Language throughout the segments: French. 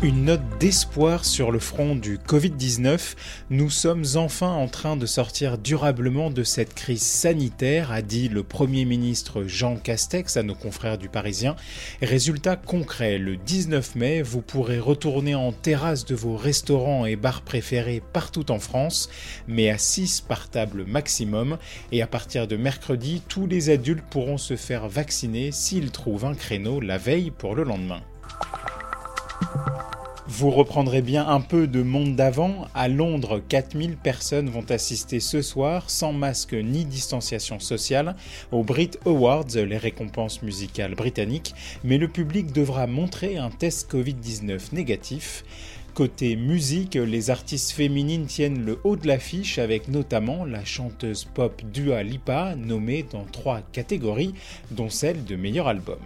Une note d'espoir sur le front du Covid-19. Nous sommes enfin en train de sortir durablement de cette crise sanitaire, a dit le Premier ministre Jean Castex à nos confrères du Parisien. Résultat concret, le 19 mai, vous pourrez retourner en terrasse de vos restaurants et bars préférés partout en France, mais à 6 par table maximum. Et à partir de mercredi, tous les adultes pourront se faire vacciner s'ils trouvent un créneau la veille pour le lendemain. Vous reprendrez bien un peu de monde d'avant. À Londres, 4000 personnes vont assister ce soir, sans masque ni distanciation sociale, aux Brit Awards, les récompenses musicales britanniques, mais le public devra montrer un test Covid-19 négatif. Côté musique, les artistes féminines tiennent le haut de l'affiche avec notamment la chanteuse pop Dua Lipa, nommée dans trois catégories, dont celle de meilleur album.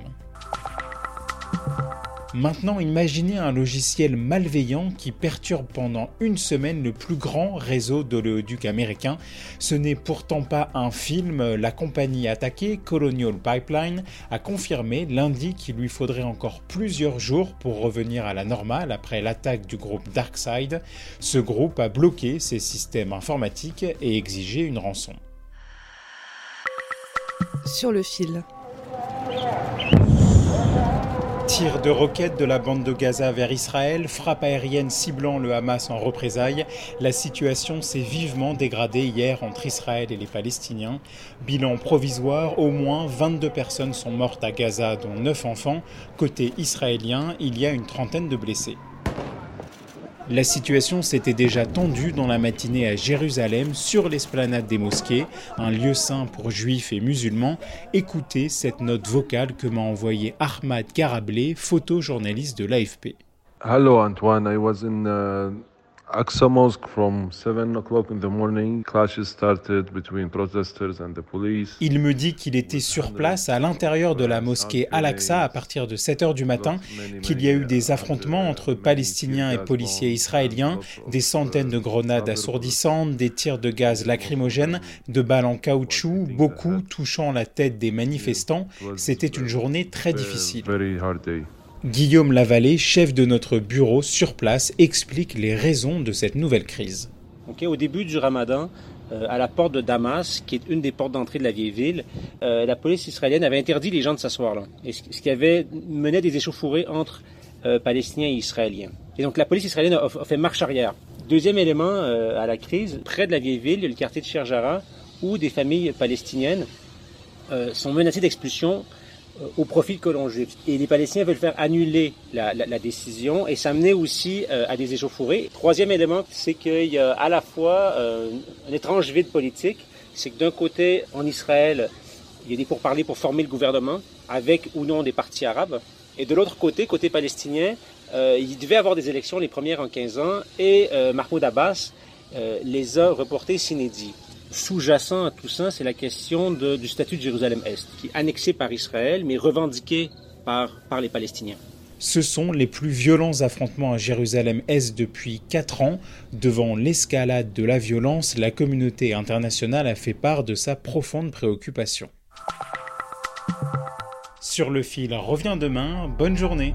Maintenant, imaginez un logiciel malveillant qui perturbe pendant une semaine le plus grand réseau d'oléoducs américains. Ce n'est pourtant pas un film. La compagnie attaquée, Colonial Pipeline, a confirmé lundi qu'il lui faudrait encore plusieurs jours pour revenir à la normale après l'attaque du groupe DarkSide. Ce groupe a bloqué ses systèmes informatiques et exigé une rançon. Sur le fil. Tir de roquettes de la bande de Gaza vers Israël, frappe aérienne ciblant le Hamas en représailles. La situation s'est vivement dégradée hier entre Israël et les Palestiniens. Bilan provisoire, au moins 22 personnes sont mortes à Gaza, dont 9 enfants. Côté israélien, il y a une trentaine de blessés. La situation s'était déjà tendue dans la matinée à Jérusalem, sur l'esplanade des mosquées, un lieu saint pour juifs et musulmans. Écoutez cette note vocale que m'a envoyée Ahmad Garablé, photojournaliste de l'AFP. Hello, Antoine. I was in uh, Aqsa Mosque from 7 o'clock in the morning. Clashes started between protesters and the police. Il me dit qu'il était sur place à l'intérieur de la mosquée Al-Aqsa à partir de 7 heures du matin, qu'il y a eu des affrontements entre Palestiniens et policiers israéliens, des centaines de grenades assourdissantes, des tirs de gaz lacrymogènes, de balles en caoutchouc, beaucoup touchant la tête des manifestants. C'était une journée très difficile. Guillaume Lavallée, chef de notre bureau sur place, explique les raisons de cette nouvelle crise. Au début du ramadan, euh, à la porte de Damas, qui est une des portes d'entrée de la vieille ville, euh, la police israélienne avait interdit les gens de s'asseoir là. Et ce, qui avait mené des échauffourées entre euh, Palestiniens et Israéliens. Et donc la police israélienne a, a fait marche arrière. Deuxième élément à la crise, près de la vieille ville, il y a le quartier de Sherjara, où des familles palestiniennes sont menacées d'expulsion au profit de colons juifs. Et les Palestiniens veulent faire annuler la, décision et ça menait aussi euh, à des échauffourées. Troisième élément, c'est qu'il y a à la fois euh, un étrange vide politique. C'est que d'un côté, en Israël, il y a des pourparlers pour former le gouvernement, avec ou non des partis arabes. Et de l'autre côté, côté palestinien, euh, il devait avoir des élections, les premières en 15 ans, et euh, Mahmoud Abbas euh, les a reportées s'inédit. Sous-jacent à tout ça, c'est la question du statut de Jérusalem-Est, qui est annexé par Israël, mais revendiqué par, par les Palestiniens. Ce sont les plus violents affrontements à Jérusalem-Est depuis 4 ans. Devant l'escalade de la violence, la communauté internationale a fait part de sa profonde préoccupation. Sur le fil revient demain, bonne journée